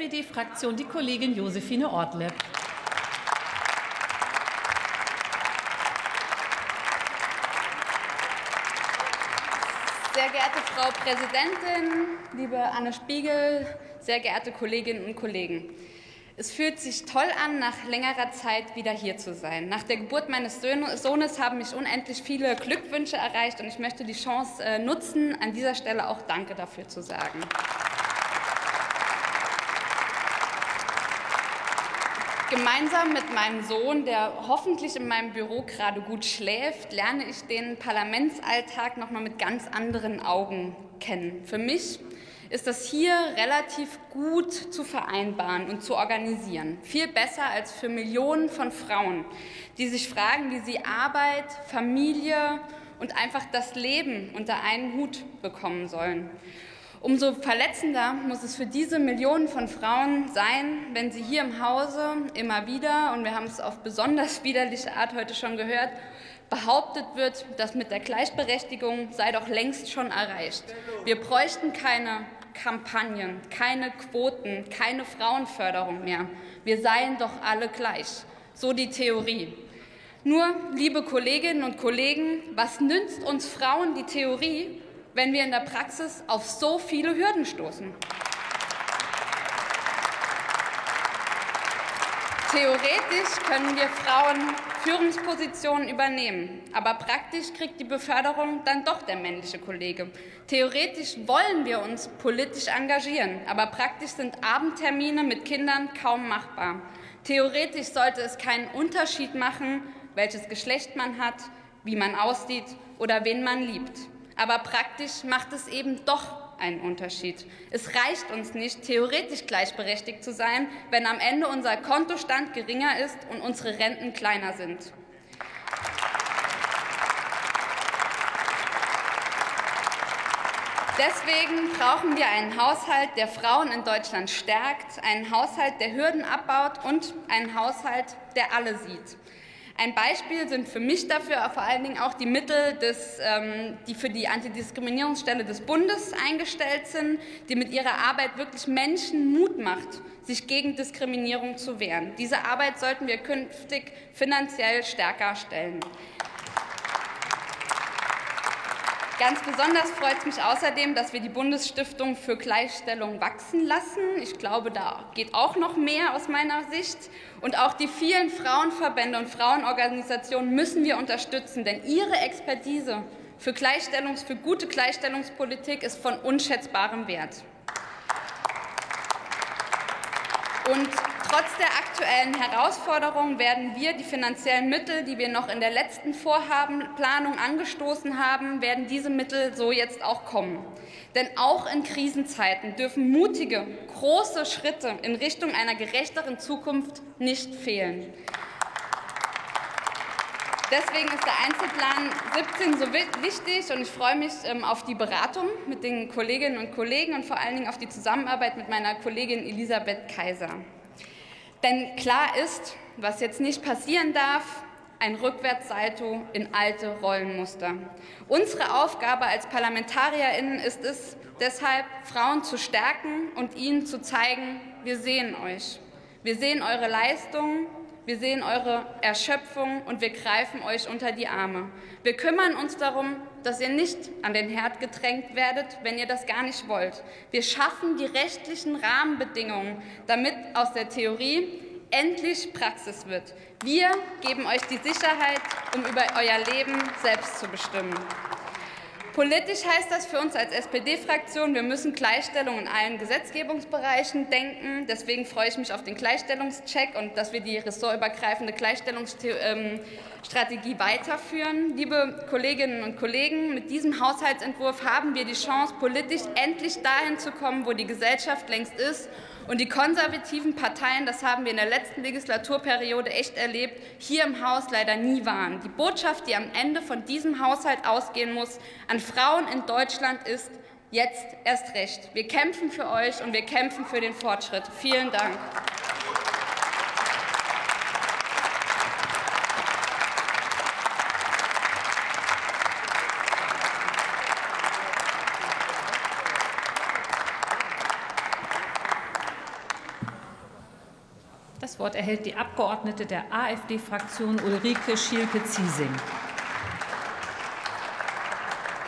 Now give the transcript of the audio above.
SPD-Fraktion die Kollegin Josephine Ortle. Sehr geehrte Frau Präsidentin, liebe Anne Spiegel, sehr geehrte Kolleginnen und Kollegen. Es fühlt sich toll an, nach längerer Zeit wieder hier zu sein. Nach der Geburt meines Sohnes haben mich unendlich viele Glückwünsche erreicht und ich möchte die Chance äh, nutzen, an dieser Stelle auch Danke dafür zu sagen. Gemeinsam mit meinem Sohn, der hoffentlich in meinem Büro gerade gut schläft, lerne ich den Parlamentsalltag noch mal mit ganz anderen Augen kennen. Für mich ist das hier relativ gut zu vereinbaren und zu organisieren. Viel besser als für Millionen von Frauen, die sich fragen, wie sie Arbeit, Familie und einfach das Leben unter einen Hut bekommen sollen. Umso verletzender muss es für diese Millionen von Frauen sein, wenn sie hier im Hause immer wieder, und wir haben es auf besonders widerliche Art heute schon gehört, behauptet wird, dass mit der Gleichberechtigung sei doch längst schon erreicht. Wir bräuchten keine Kampagnen, keine Quoten, keine Frauenförderung mehr. Wir seien doch alle gleich. So die Theorie. Nur, liebe Kolleginnen und Kollegen, was nützt uns Frauen die Theorie, wenn wir in der Praxis auf so viele Hürden stoßen. Theoretisch können wir Frauen Führungspositionen übernehmen, aber praktisch kriegt die Beförderung dann doch der männliche Kollege. Theoretisch wollen wir uns politisch engagieren, aber praktisch sind Abendtermine mit Kindern kaum machbar. Theoretisch sollte es keinen Unterschied machen, welches Geschlecht man hat, wie man aussieht oder wen man liebt. Aber praktisch macht es eben doch einen Unterschied. Es reicht uns nicht, theoretisch gleichberechtigt zu sein, wenn am Ende unser Kontostand geringer ist und unsere Renten kleiner sind. Deswegen brauchen wir einen Haushalt, der Frauen in Deutschland stärkt, einen Haushalt, der Hürden abbaut und einen Haushalt, der alle sieht. Ein Beispiel sind für mich dafür vor allen Dingen auch die Mittel, des, ähm, die für die Antidiskriminierungsstelle des Bundes eingestellt sind, die mit ihrer Arbeit wirklich Menschen Mut macht, sich gegen Diskriminierung zu wehren. Diese Arbeit sollten wir künftig finanziell stärker stellen. Ganz besonders freut es mich außerdem, dass wir die Bundesstiftung für Gleichstellung wachsen lassen. Ich glaube, da geht auch noch mehr aus meiner Sicht. Und auch die vielen Frauenverbände und Frauenorganisationen müssen wir unterstützen, denn ihre Expertise für, Gleichstellungs-, für gute Gleichstellungspolitik ist von unschätzbarem Wert. Und trotz der aktuellen Herausforderungen werden wir die finanziellen Mittel, die wir noch in der letzten Vorhabenplanung angestoßen haben, werden diese Mittel so jetzt auch kommen. Denn auch in Krisenzeiten dürfen mutige, große Schritte in Richtung einer gerechteren Zukunft nicht fehlen. Deswegen ist der Einzelplan 17 so wichtig und ich freue mich ähm, auf die Beratung mit den Kolleginnen und Kollegen und vor allen Dingen auf die Zusammenarbeit mit meiner Kollegin Elisabeth Kaiser. Denn klar ist, was jetzt nicht passieren darf, ein Rückwärtssalto in alte Rollenmuster. Unsere Aufgabe als Parlamentarierinnen ist es deshalb, Frauen zu stärken und ihnen zu zeigen, wir sehen euch. Wir sehen eure Leistungen, wir sehen eure Erschöpfung und wir greifen euch unter die Arme. Wir kümmern uns darum, dass ihr nicht an den Herd gedrängt werdet, wenn ihr das gar nicht wollt. Wir schaffen die rechtlichen Rahmenbedingungen, damit aus der Theorie endlich Praxis wird. Wir geben euch die Sicherheit, um über euer Leben selbst zu bestimmen. Politisch heißt das für uns als SPD-Fraktion, wir müssen Gleichstellung in allen Gesetzgebungsbereichen denken. Deswegen freue ich mich auf den Gleichstellungscheck und dass wir die ressortübergreifende Gleichstellungsstrategie weiterführen. Liebe Kolleginnen und Kollegen, mit diesem Haushaltsentwurf haben wir die Chance, politisch endlich dahin zu kommen, wo die Gesellschaft längst ist und die konservativen Parteien, das haben wir in der letzten Legislaturperiode echt erlebt, hier im Haus leider nie waren. Die Botschaft, die am Ende von diesem Haushalt ausgehen muss, an Frauen in Deutschland ist, jetzt erst recht. Wir kämpfen für euch und wir kämpfen für den Fortschritt. Vielen Dank. Das Wort erhält die Abgeordnete der AfD-Fraktion Ulrike Schielke-Ziesing.